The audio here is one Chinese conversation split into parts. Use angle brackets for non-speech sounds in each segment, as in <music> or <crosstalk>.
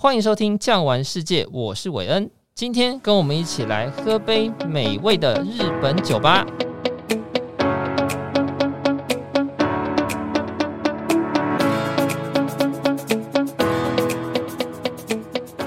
欢迎收听《酱玩世界》，我是韦恩。今天跟我们一起来喝杯美味的日本酒吧。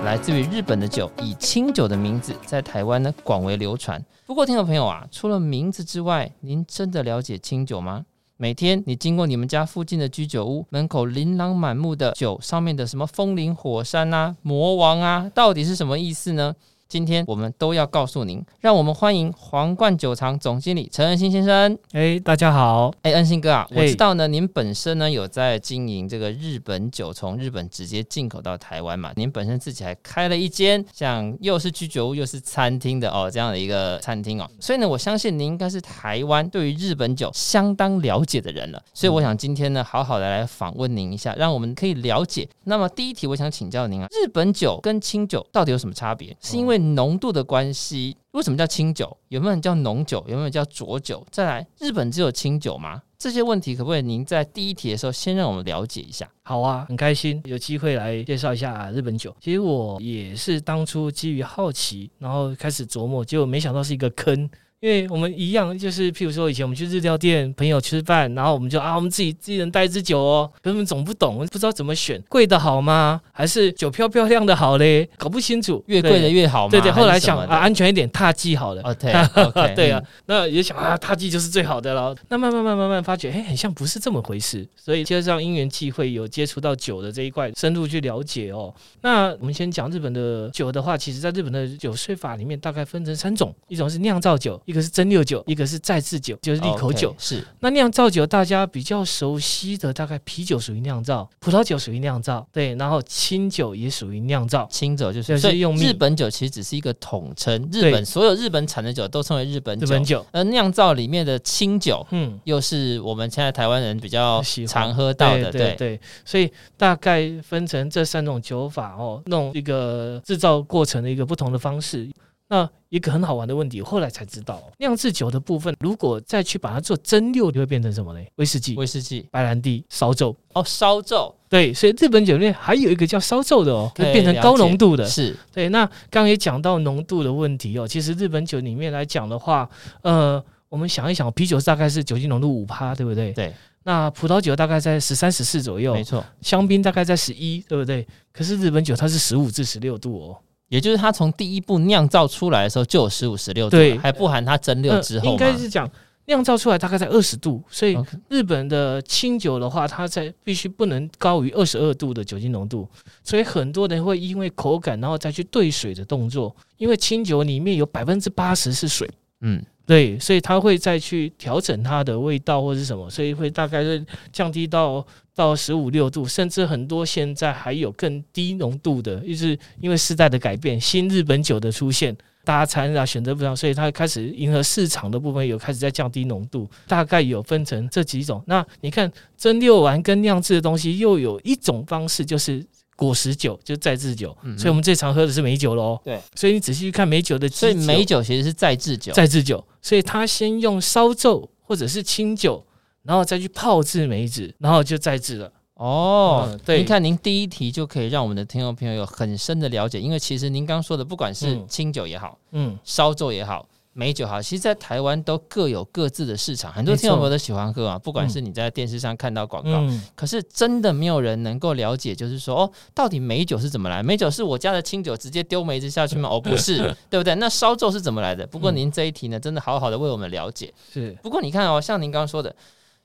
来自于日本的酒，以清酒的名字在台湾呢广为流传。不过，听众朋友啊，除了名字之外，您真的了解清酒吗？每天你经过你们家附近的居酒屋门口，琳琅满目的酒，上面的什么风林火山啊、魔王啊，到底是什么意思呢？今天我们都要告诉您，让我们欢迎皇冠酒厂总经理陈恩兴先生。哎，大家好。哎，恩兴哥啊，我知道呢，您本身呢有在经营这个日本酒，从日本直接进口到台湾嘛。您本身自己还开了一间像又是居酒屋又是餐厅的哦这样的一个餐厅哦。所以呢，我相信您应该是台湾对于日本酒相当了解的人了。所以我想今天呢，好好的来访问您一下，让我们可以了解。那么第一题，我想请教您啊，日本酒跟清酒到底有什么差别？是因为浓度的关系，为什么叫清酒？有没有人叫浓酒？有没有人叫浊酒？再来，日本只有清酒吗？这些问题可不可以您在第一题的时候先让我们了解一下？好啊，很开心有机会来介绍一下日本酒。其实我也是当初基于好奇，然后开始琢磨，结果没想到是一个坑。因为我们一样，就是譬如说，以前我们去日料店，朋友吃饭，然后我们就啊，我们自己自己人带一支酒哦，根本总不懂，不知道怎么选，贵的好吗？还是酒漂漂亮的好嘞？搞不清楚，越贵的越好吗？对对，后来想啊，安全一点，獭祭好了。对，<laughs> okay, <laughs> 对啊，那也想啊，獭祭就是最好的了。那慢慢慢慢慢发觉，哎，很像不是这么回事。所以，接着让因缘际会有接触到酒的这一块，深入去了解哦。那我们先讲日本的酒的话，其实在日本的酒税法里面，大概分成三种，一种是酿造酒。一个是蒸馏酒，一个是再制酒，就是利口酒。Okay, 是那酿造酒，大家比较熟悉的，大概啤酒属于酿造，葡萄酒属于酿造，对，然后清酒也属于酿造。清酒就是所以用日本酒其实只是一个统称，日本所有日本产的酒都称为日本酒。日本酒，而酿造里面的清酒，嗯，又是我们现在台湾人比较常喝到的，对对，对。所以大概分成这三种酒法哦，弄一个制造过程的一个不同的方式。那一个很好玩的问题，后来才知道，酿制酒的部分，如果再去把它做蒸馏，就会变成什么呢？威士忌、威士忌、白兰地、烧酎。哦，烧酎。对，所以日本酒里面还有一个叫烧酎的哦，可以变成高浓度的。是对。那刚刚也讲到浓度的问题哦，其实日本酒里面来讲的话，呃，我们想一想，啤酒大概是酒精浓度五趴，对不对？对。那葡萄酒大概在十三、十四左右，没错。香槟大概在十一，对不对？可是日本酒它是十五至十六度哦。也就是它从第一步酿造出来的时候就有十五、十六度，对，还不含它蒸馏之后、呃。应该是讲酿造出来大概在二十度，所以日本的清酒的话，它在必须不能高于二十二度的酒精浓度。所以很多人会因为口感，然后再去兑水的动作，因为清酒里面有百分之八十是水，嗯。对，所以他会再去调整它的味道或是什么，所以会大概是降低到到十五六度，甚至很多现在还有更低浓度的，就是因为时代的改变，新日本酒的出现，大家餐啊选择不一样，所以它开始迎合市场的部分有开始在降低浓度，大概有分成这几种。那你看蒸馏完跟酿制的东西又有一种方式，就是。果实酒就再制酒，嗯、所以我们最常喝的是梅酒喽。对，所以你仔细去看梅酒的，所以梅酒其实是再制酒，再制酒。所以它先用烧酎或者是清酒，然后再去泡制梅子，然后就再制了。哦，嗯、对，您看您第一题就可以让我们的听众朋友有很深的了解，因为其实您刚说的，不管是清酒也好，嗯，烧酎也好。美酒好，其实，在台湾都各有各自的市场，很多听众朋友都喜欢喝啊。不管是你在电视上看到广告，嗯、可是真的没有人能够了解，就是说，哦，到底美酒是怎么来？美酒是我家的清酒直接丢梅子下去吗？<laughs> 哦，不是，对不对？那烧酎是怎么来的？不过您这一题呢，真的好好的为我们了解。是，不过你看哦，像您刚刚说的，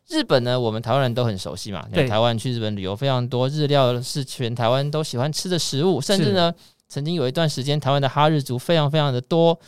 日本呢，我们台湾人都很熟悉嘛。对，台湾去日本旅游非常多，日料是全台湾都喜欢吃的食物，甚至呢，曾经有一段时间，台湾的哈日族非常非常的多。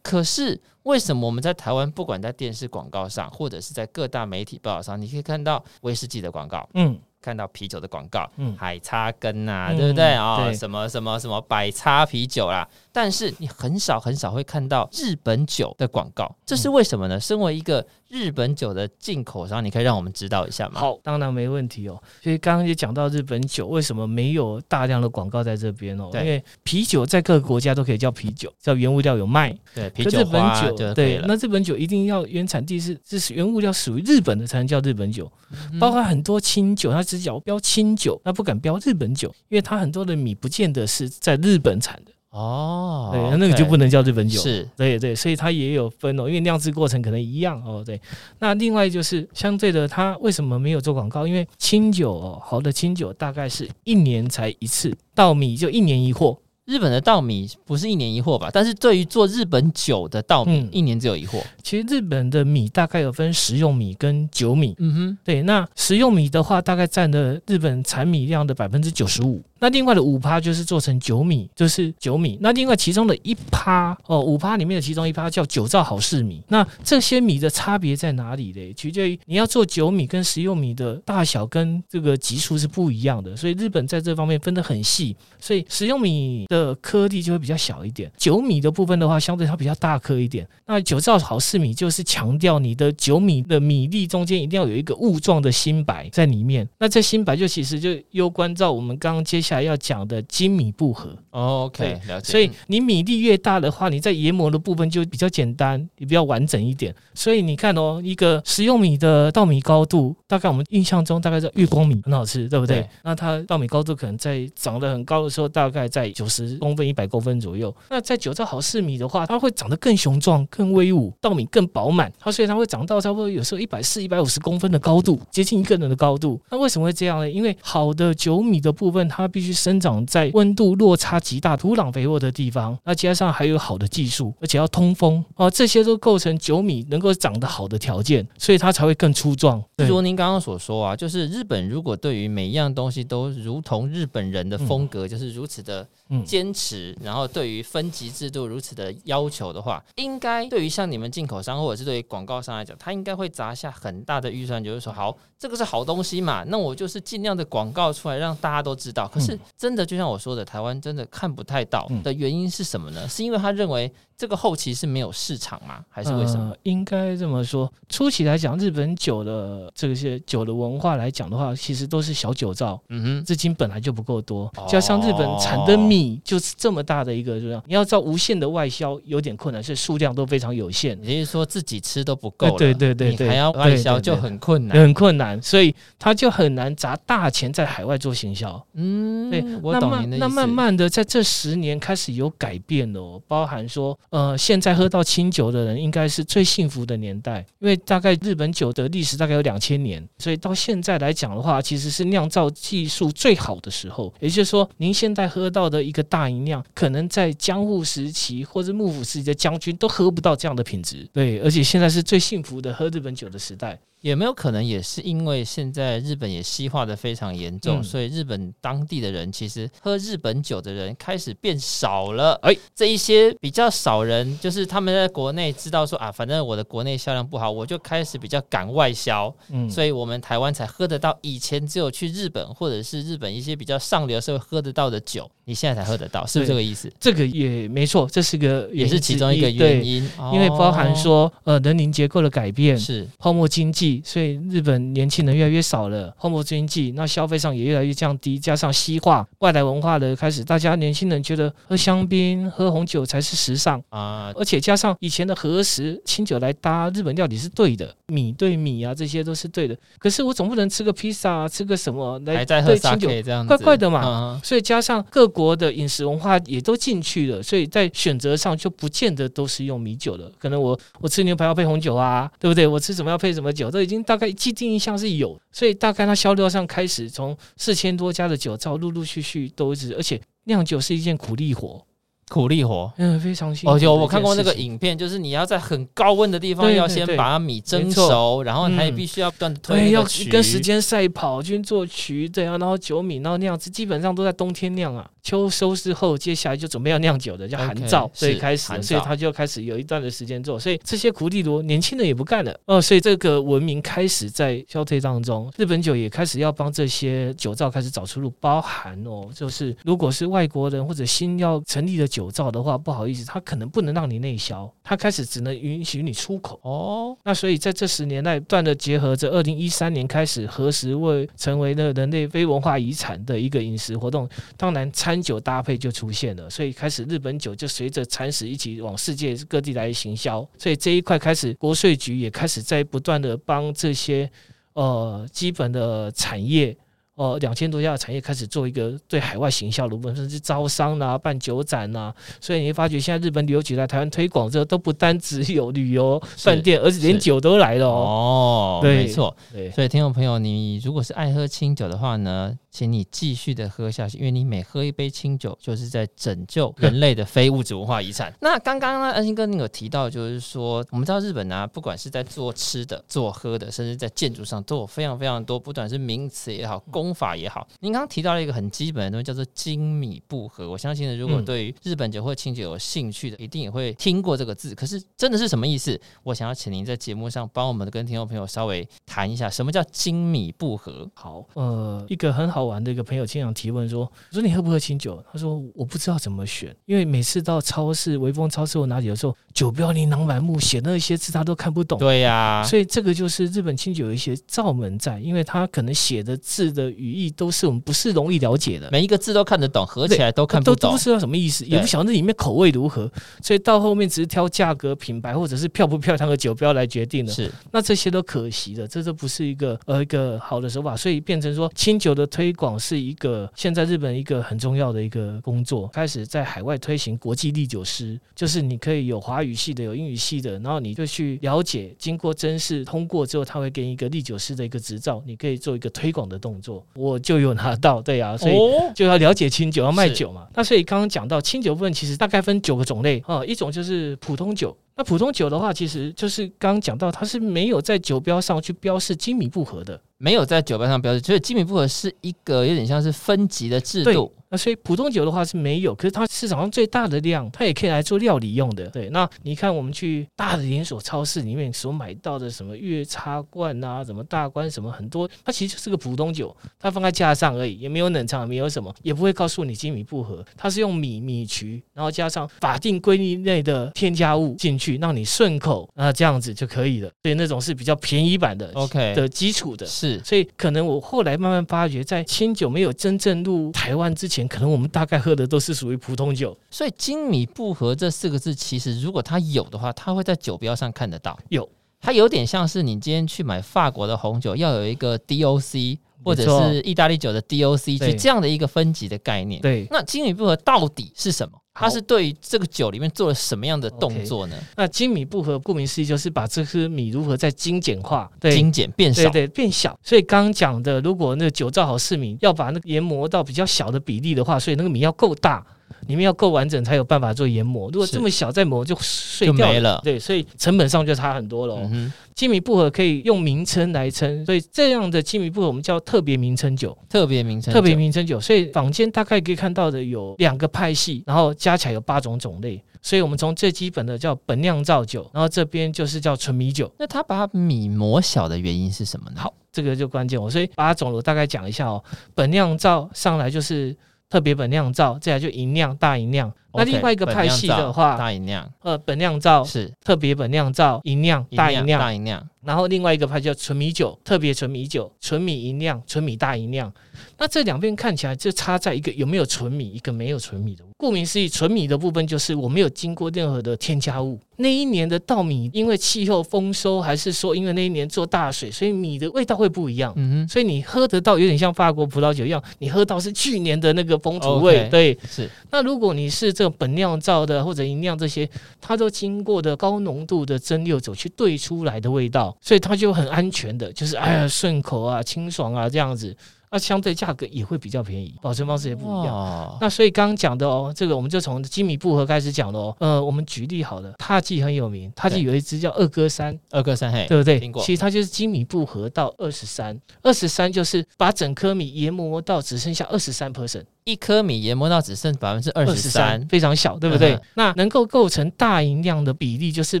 可是为什么我们在台湾，不管在电视广告上，或者是在各大媒体报道上，你可以看到威士忌的广告，嗯，看到啤酒的广告，嗯，海叉根呐、啊，嗯、对不对？啊？哦、什么什么什么百叉啤酒啦，但是你很少很少会看到日本酒的广告，这是为什么呢？身为一个日本酒的进口商，你可以让我们知道一下吗？好，当然没问题哦。所以刚刚也讲到日本酒为什么没有大量的广告在这边哦，因为啤酒在各个国家都可以叫啤酒，叫原物料有卖。对，啤酒花就可以了。对，那日本酒一定要原产地是，这是原物料属于日本的才能叫日本酒。嗯、包括很多清酒，它只讲标清酒，它不敢标日本酒，因为它很多的米不见得是在日本产的。哦，对，那个就不能叫日本酒，是对对，所以它也有分哦，因为酿制过程可能一样哦，对。那另外就是相对的，它为什么没有做广告？因为清酒哦，好的清酒大概是一年才一次，稻米就一年一货。日本的稻米不是一年一货吧？但是对于做日本酒的稻米，一年只有一货。其实日本的米大概有分食用米跟酒米。嗯哼，对，那食用米的话，大概占了日本产米量的百分之九十五。那另外的五趴就是做成酒米，就是酒米。那另外其中的一趴哦，五趴里面的其中一趴叫酒造好市米。那这些米的差别在哪里嘞？取决于你要做酒米跟食用米的大小跟这个级数是不一样的，所以日本在这方面分得很细。所以食用米的颗粒就会比较小一点，酒米的部分的话，相对它比较大颗一点。那酒造好市米就是强调你的酒米的米粒中间一定要有一个雾状的新白在里面。那这新白就其实就攸关照我们刚刚接下。来要讲的精米不合，OK，了解。所以你米粒越大的话，你在研磨的部分就比较简单，也比较完整一点。所以你看哦，一个食用米的稻米高度，大概我们印象中大概在月光米很好吃，对不对？对，那它稻米高度可能在长得很高的时候，大概在九十公分、一百公分左右。那在酒造好四米的话，它会长得更雄壮、更威武，稻米更饱满。它所以它会长到差不多有时候一百四、一百五十公分的高度，接近一个人的高度。那为什么会这样呢？因为好的酒米的部分，它必须生长在温度落差极大、土壤肥沃的地方，那加上还有好的技术，而且要通风啊，这些都构成酒米能够长得好的条件，所以它才会更粗壮。就如您刚刚所说啊，就是日本如果对于每一样东西都如同日本人的风格，嗯、就是如此的坚持，然后对于分级制度如此的要求的话，应该对于像你们进口商或者是对于广告商来讲，他应该会砸下很大的预算，就是说，好，这个是好东西嘛，那我就是尽量的广告出来，让大家都知道。可是真的就像我说的，台湾真的看不太到的原因是什么呢？是因为他认为。这个后期是没有市场吗？还是为什么？呃、应该这么说，初期来讲，日本酒的这些酒的文化来讲的话，其实都是小酒造。嗯哼，资金本来就不够多，加上日本产的米就是这么大的一个，你要造无限的外销有点困难，所以数量都非常有限。也就是说自己吃都不够，对对对对，还要外销就很困难，很困难，所以他就很难砸大钱在海外做行销。嗯，对，我懂您的意思。那慢慢的在这十年开始有改变了，包含说，呃，现在喝到清酒的人应该是最幸福的年代，因为大概日本酒的历史大概有两千年，所以到现在来讲的话，其实是酿造技术最好的时候。也就是说，您现在喝到的一个大银酿，可能在江户时期或者幕府时期的将军都喝不到这样的品质。对，而且现在是最幸福的喝日本酒的时代。有没有可能也是因为现在日本也西化的非常严重，嗯、所以日本当地的人其实喝日本酒的人开始变少了。哎，这一些比较少人，就是他们在国内知道说啊，反正我的国内销量不好，我就开始比较赶外销。嗯，所以我们台湾才喝得到以前只有去日本或者是日本一些比较上流社会喝得到的酒，你现在才喝得到，是不是这个意思？这个也没错，这是个也是其中一个原因，因为包含说呃人民结构的改变是泡沫经济。所以日本年轻人越来越少了，泡沫经济，那消费上也越来越降低，加上西化、外来文化的开始，大家年轻人觉得喝香槟、喝红酒才是时尚啊，而且加上以前的和食清酒来搭日本料理是对的，米对米啊，这些都是对的。可是我总不能吃个披萨，吃个什么来对清酒这样怪怪的嘛？啊、所以加上各国的饮食文化也都进去了，所以在选择上就不见得都是用米酒了。可能我我吃牛排要配红酒啊，对不对？我吃什么要配什么酒，已经大概既定印象是有，所以大概它销量上开始从四千多家的酒造陆陆续续都一直，而且酿酒是一件苦力活。苦力活，嗯，非常辛苦。哦，就我看过那个影片，就是你要在很高温的地方，要先把米蒸熟，然后它也必须要不断的推，要跟时间赛跑，去做曲，对啊，然后酒米，然后酿制，基本上都在冬天酿啊。秋收之后，接下来就准备要酿酒的，叫寒造，所以开始，所以他就开始有一段的时间做。所以这些苦力活，年轻人也不干了哦。所以这个文明开始在消退当中，日本酒也开始要帮这些酒造开始找出路，包含哦，就是如果是外国人或者新要成立的酒。酒造的话，不好意思，它可能不能让你内销，它开始只能允许你出口。哦，那所以在这十年代，不断的结合着二零一三年开始核食为成为了人类非文化遗产的一个饮食活动，当然餐酒搭配就出现了，所以开始日本酒就随着餐食一起往世界各地来行销，所以这一块开始国税局也开始在不断的帮这些呃基本的产业。哦，两千多家的产业开始做一个对海外行销的部分，甚至招商呐、啊、办酒展呐、啊，所以你会发觉现在日本旅游局来台湾推广之后都不单只有旅游饭店，而且连酒都来了哦。哦，对没错，对，所以听众朋友，你如果是爱喝清酒的话呢，请你继续的喝下去，因为你每喝一杯清酒，就是在拯救人类的非物质文化遗产。<laughs> 那刚刚呢，安心哥你有提到，就是说我们知道日本呢、啊，不管是在做吃的、做喝的，甚至在建筑上，都有非常非常多，不管是名词也好，工法也好。您刚刚提到了一个很基本的东西，叫做精米不合。我相信呢，如果对于日本酒或清酒有兴趣的，一定也会听过这个字。可是真的是什么意思？我想要请您在节目上帮我们的跟听众朋友稍微谈一下，什么叫精米不合？好，呃，一个很好。好玩的一个朋友经常提问说：“我说你喝不喝清酒？”他说：“我不知道怎么选，因为每次到超市、微风超市或哪里的时候，酒标琳琅满目，写那些字他都看不懂。”对呀，所以这个就是日本清酒有一些灶门在，因为他可能写的字的语义都是我们不是容易了解的，每一个字都看得懂，合起来都看不懂，都都不知道什么意思，也不晓得里面口味如何，所以到后面只是挑价格、品牌或者是漂不漂亮的酒标来决定的。是，那这些都可惜的，这都不是一个呃一个好的手法，所以变成说清酒的推广是一个。现在日本一个很重要的一个工作，开始在海外推行国际唎酒师，就是你可以有华语系的，有英语系的，然后你就去了解，经过甄试通过之后，他会给你一个唎酒师的一个执照，你可以做一个推广的动作。我就有拿到，对啊，所以就要了解清酒，要卖酒嘛。那所以刚刚讲到清酒部分，其实大概分九个种类啊，一种就是普通酒。那普通酒的话，其实就是刚刚讲到，它是没有在酒标上去标示精米不合的，没有在酒标上标示，所以精米布合是一个有点像是分级的制度。那所以普通酒的话是没有，可是它市场上最大的量，它也可以来做料理用的。对，那你看我们去大的连锁超市里面所买到的什么月插罐啊，什么大关什么很多，它其实就是个普通酒，它放在架上而已，也没有冷藏，也没有什么，也不会告诉你精米布合，它是用米米曲，然后加上法定规定内的添加物进去，让你顺口，那这样子就可以了。所以那种是比较便宜版的，OK 的基础的，是。所以可能我后来慢慢发觉，在清酒没有真正入台湾之前。可能我们大概喝的都是属于普通酒，所以“精米步合”这四个字，其实如果它有的话，它会在酒标上看得到。有，它有点像是你今天去买法国的红酒，要有一个 DOC，或者是意大利酒的 DOC，就这样的一个分级的概念。对，那“精米步合”到底是什么？它是对于这个酒里面做了什么样的动作呢？Okay, 那精米步合，顾名思义就是把这颗米如何在精简化，对，精简变少，对，对对，变小。所以刚刚讲的，如果那个酒造好是米，要把那个研磨到比较小的比例的话，所以那个米要够大。里面要够完整才有办法做研磨，如果这么小再磨就碎掉了，了。对，所以成本上就差很多了。嗯，精米步合可以用名称来称，所以这样的精米步合我们叫特别名称酒。特别名称，特别名称酒。所以坊间大概可以看到的有两个派系，然后加起来有八种种类。所以我们从最基本的叫本酿造酒，然后这边就是叫纯米酒。那它把米磨小的原因是什么呢？好，这个就关键。我所以八种我大概讲一下哦。本酿造上来就是。特别本酿造，再来就银酿、大银酿。那另外一个派系的话，大吟酿，呃，本酿造是特别本酿造、吟酿、大吟酿、大吟酿。然后另外一个派叫纯米酒，特别纯米酒、纯米吟酿、纯米大吟酿。那这两边看起来就差在一个有没有纯米，一个没有纯米的。顾名思义，纯米的部分就是我没有经过任何的添加物。那一年的稻米，因为气候丰收，还是说因为那一年做大水，所以米的味道会不一样。嗯哼，所以你喝得到有点像法国葡萄酒一样，你喝到是去年的那个风土味。Okay, 对，是。那如果你是这个本酿造的或者银酿这些，它都经过的高浓度的蒸馏酒去兑出来的味道，所以它就很安全的，就是哎呀顺口啊、清爽啊这样子。那相对价格也会比较便宜，保存方式也不一样。那所以刚刚讲的哦，这个我们就从金米布合开始讲的哦。呃，我们举例好了，獭祭很有名，獭祭有一支叫二哥三，二哥三嘿，对不对？听过。其实它就是金米布合到二十三，二十三就是把整颗米研磨到只剩下二十三 percent。一颗米研磨到只剩百分之二十三，非常小，对不对？嗯、那能够构成大银量的比例，就是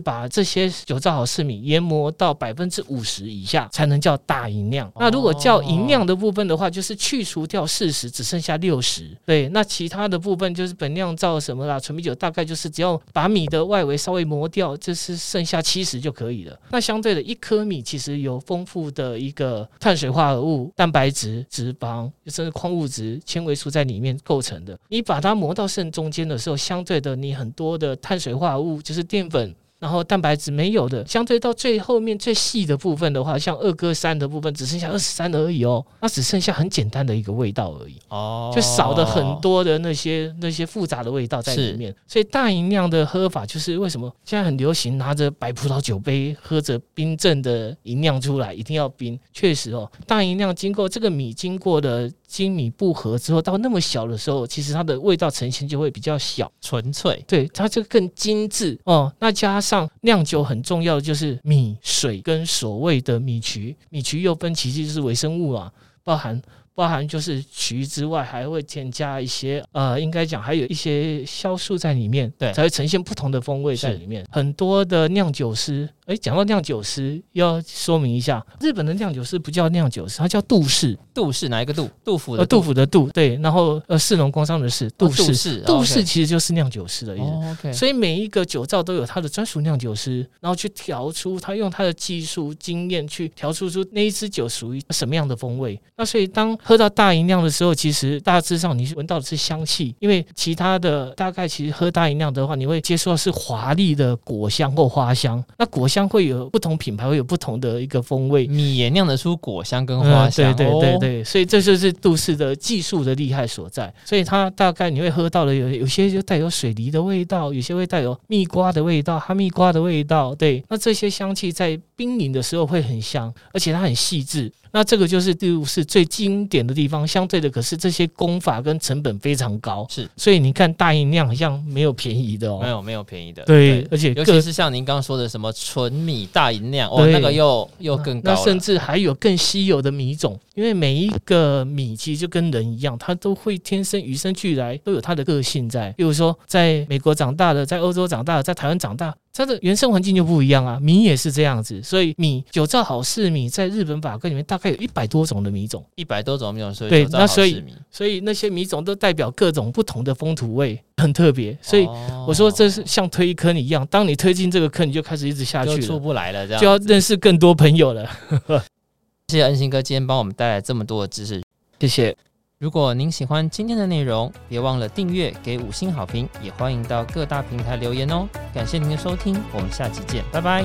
把这些酒造好四米研磨到百分之五十以下，才能叫大银量。哦、那如果叫银量的部分的话，就是去除掉四十，只剩下六十。对，那其他的部分就是本酿造什么啦，纯米酒大概就是只要把米的外围稍微磨掉，就是剩下七十就可以了。那相对的一颗米其实有丰富的一个碳水化合物、蛋白质、脂肪，甚至矿物质、纤维素在里面构成的。你把它磨到剩中间的时候，相对的你很多的碳水化合物就是淀粉。然后蛋白质没有的，相对到最后面最细的部分的话，像二哥三的部分只剩下二十三而已哦，那只剩下很简单的一个味道而已哦，就少了很多的那些那些复杂的味道在里面。所以大吟酿的喝法就是为什么现在很流行拿着白葡萄酒杯喝着冰镇的吟酿出来，一定要冰。确实哦，大吟酿经过这个米经过的。精米不合之后，到那么小的时候，其实它的味道呈现就会比较小、纯粹，对，它就更精致哦。那加上酿酒很重要的就是米、水跟所谓的米曲，米曲又分其实就是微生物啊，包含。包含就是曲之外，还会添加一些呃，应该讲还有一些酵素在里面，对，才会呈现不同的风味在里面。很多的酿酒师，哎，讲到酿酒师，要说明一下，日本的酿酒师不叫酿酒师，他叫杜氏。杜氏哪一个杜？杜甫的杜甫的杜，对。然后呃，士农工商的士，杜氏。杜氏其实就是酿酒师的意思。哦，OK。所以每一个酒造都有他的专属酿酒师，然后去调出他用他的技术经验去调出出那一支酒属于什么样的风味。那所以当喝到大吟酿的时候，其实大致上你闻到的是香气，因为其他的大概其实喝大吟酿的话，你会接触到是华丽的果香或花香。那果香会有不同品牌会有不同的一个风味，米也酿得出果香跟花香。嗯、对对对对，所以这就是杜氏的技术的厉害所在。所以它大概你会喝到的有有些就带有水梨的味道，有些会带有蜜瓜的味道、哈密瓜的味道。对，那这些香气在冰饮的时候会很香，而且它很细致。那这个就是第五是最经典的地方，相对的，可是这些功法跟成本非常高，是，所以你看大吟酿好像没有便宜的哦，没有没有便宜的，对，对而且尤其是像您刚刚说的什么纯米大银量，哦，那个又又更高，那甚至还有更稀有的米种，因为每一个米其实就跟人一样，它都会天生与生俱来，都有它的个性在，比如说在美国长大的，在欧洲长大的，在台湾长大。它的原生环境就不一样啊，米也是这样子，所以米酒造好事米在日本法规里面大概有一百多种的米种，一百多种米种，所以对，那所以所以那些米种都代表各种不同的风土味，很特别。所以我说这是像推坑一样，当你推进这个坑，你就开始一直下去了，出不来了，这样就要认识更多朋友了。<laughs> 谢谢恩星哥今天帮我们带来这么多的知识，谢谢。如果您喜欢今天的内容，别忘了订阅、给五星好评，也欢迎到各大平台留言哦。感谢您的收听，我们下期见，拜拜。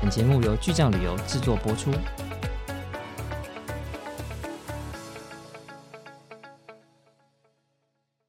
本节目由巨匠旅游制作播出。